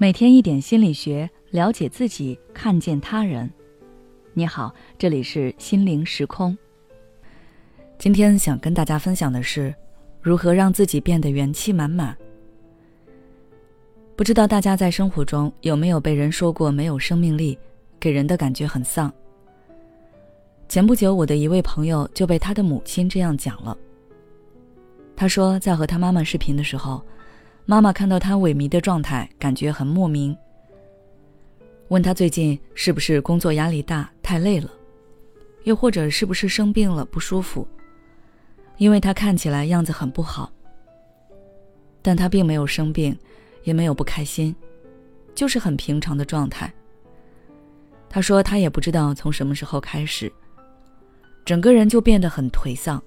每天一点心理学，了解自己，看见他人。你好，这里是心灵时空。今天想跟大家分享的是，如何让自己变得元气满满。不知道大家在生活中有没有被人说过没有生命力，给人的感觉很丧。前不久，我的一位朋友就被他的母亲这样讲了。他说，在和他妈妈视频的时候。妈妈看到他萎靡的状态，感觉很莫名。问他最近是不是工作压力大、太累了，又或者是不是生病了不舒服？因为他看起来样子很不好。但他并没有生病，也没有不开心，就是很平常的状态。他说他也不知道从什么时候开始，整个人就变得很颓丧，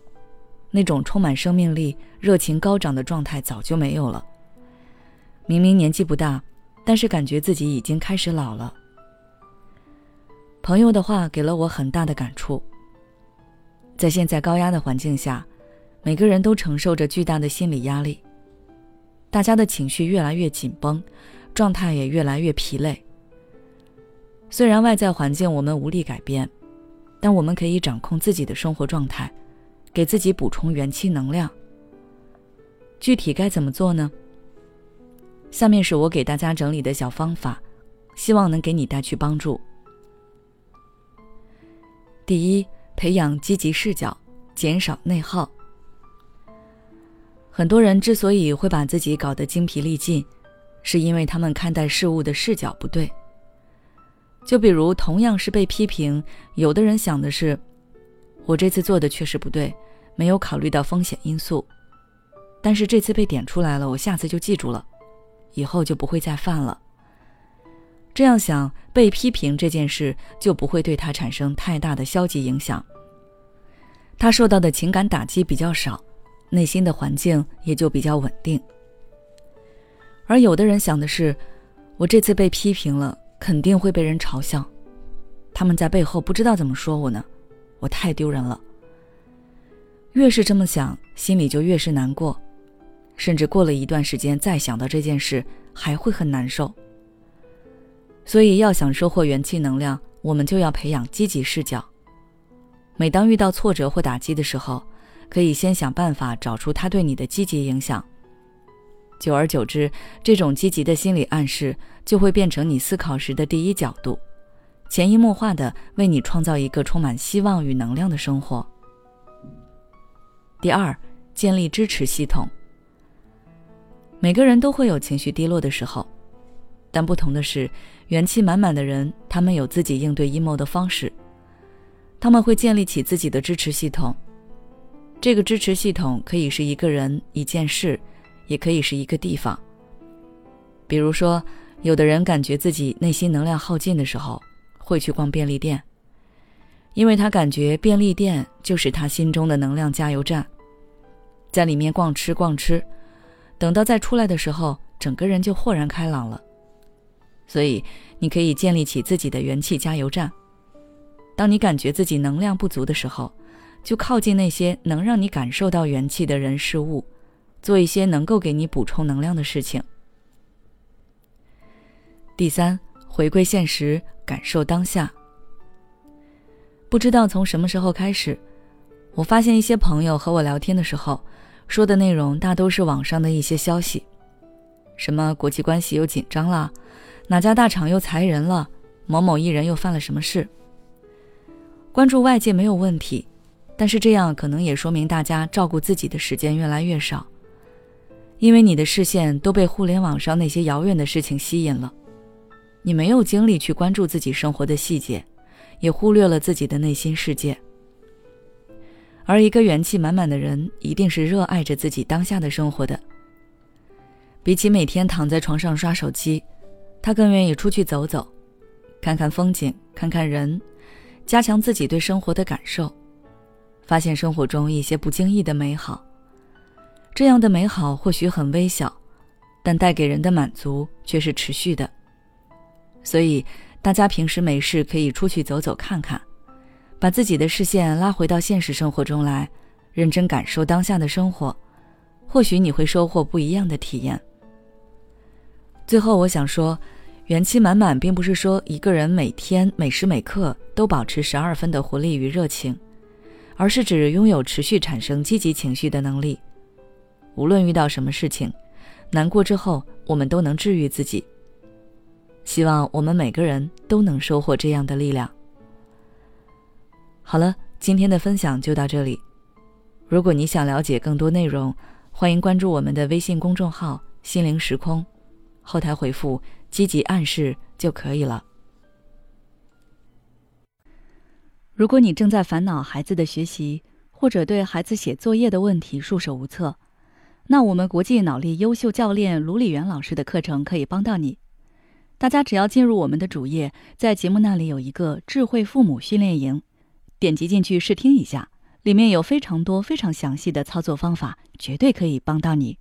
那种充满生命力、热情高涨的状态早就没有了。明明年纪不大，但是感觉自己已经开始老了。朋友的话给了我很大的感触。在现在高压的环境下，每个人都承受着巨大的心理压力，大家的情绪越来越紧绷，状态也越来越疲累。虽然外在环境我们无力改变，但我们可以掌控自己的生活状态，给自己补充元气能量。具体该怎么做呢？下面是我给大家整理的小方法，希望能给你带去帮助。第一，培养积极视角，减少内耗。很多人之所以会把自己搞得精疲力尽，是因为他们看待事物的视角不对。就比如，同样是被批评，有的人想的是：“我这次做的确实不对，没有考虑到风险因素，但是这次被点出来了，我下次就记住了。”以后就不会再犯了。这样想，被批评这件事就不会对他产生太大的消极影响。他受到的情感打击比较少，内心的环境也就比较稳定。而有的人想的是，我这次被批评了，肯定会被人嘲笑，他们在背后不知道怎么说我呢，我太丢人了。越是这么想，心里就越是难过。甚至过了一段时间再想到这件事，还会很难受。所以要想收获元气能量，我们就要培养积极视角。每当遇到挫折或打击的时候，可以先想办法找出它对你的积极影响。久而久之，这种积极的心理暗示就会变成你思考时的第一角度，潜移默化的为你创造一个充满希望与能量的生活。第二，建立支持系统。每个人都会有情绪低落的时候，但不同的是，元气满满的人，他们有自己应对阴谋的方式。他们会建立起自己的支持系统。这个支持系统可以是一个人、一件事，也可以是一个地方。比如说，有的人感觉自己内心能量耗尽的时候，会去逛便利店，因为他感觉便利店就是他心中的能量加油站，在里面逛吃逛吃。等到再出来的时候，整个人就豁然开朗了。所以，你可以建立起自己的元气加油站。当你感觉自己能量不足的时候，就靠近那些能让你感受到元气的人事物，做一些能够给你补充能量的事情。第三，回归现实，感受当下。不知道从什么时候开始，我发现一些朋友和我聊天的时候。说的内容大都是网上的一些消息，什么国际关系又紧张了，哪家大厂又裁人了，某某艺人又犯了什么事。关注外界没有问题，但是这样可能也说明大家照顾自己的时间越来越少，因为你的视线都被互联网上那些遥远的事情吸引了，你没有精力去关注自己生活的细节，也忽略了自己的内心世界。而一个元气满满的人，一定是热爱着自己当下的生活的。比起每天躺在床上刷手机，他更愿意出去走走，看看风景，看看人，加强自己对生活的感受，发现生活中一些不经意的美好。这样的美好或许很微小，但带给人的满足却是持续的。所以，大家平时没事可以出去走走看看。把自己的视线拉回到现实生活中来，认真感受当下的生活，或许你会收获不一样的体验。最后，我想说，元气满满，并不是说一个人每天每时每刻都保持十二分的活力与热情，而是指拥有持续产生积极情绪的能力。无论遇到什么事情，难过之后，我们都能治愈自己。希望我们每个人都能收获这样的力量。好了，今天的分享就到这里。如果你想了解更多内容，欢迎关注我们的微信公众号“心灵时空”，后台回复“积极暗示”就可以了。如果你正在烦恼孩子的学习，或者对孩子写作业的问题束手无策，那我们国际脑力优秀教练卢李元老师的课程可以帮到你。大家只要进入我们的主页，在节目那里有一个智慧父母训练营，点击进去试听一下，里面有非常多非常详细的操作方法，绝对可以帮到你。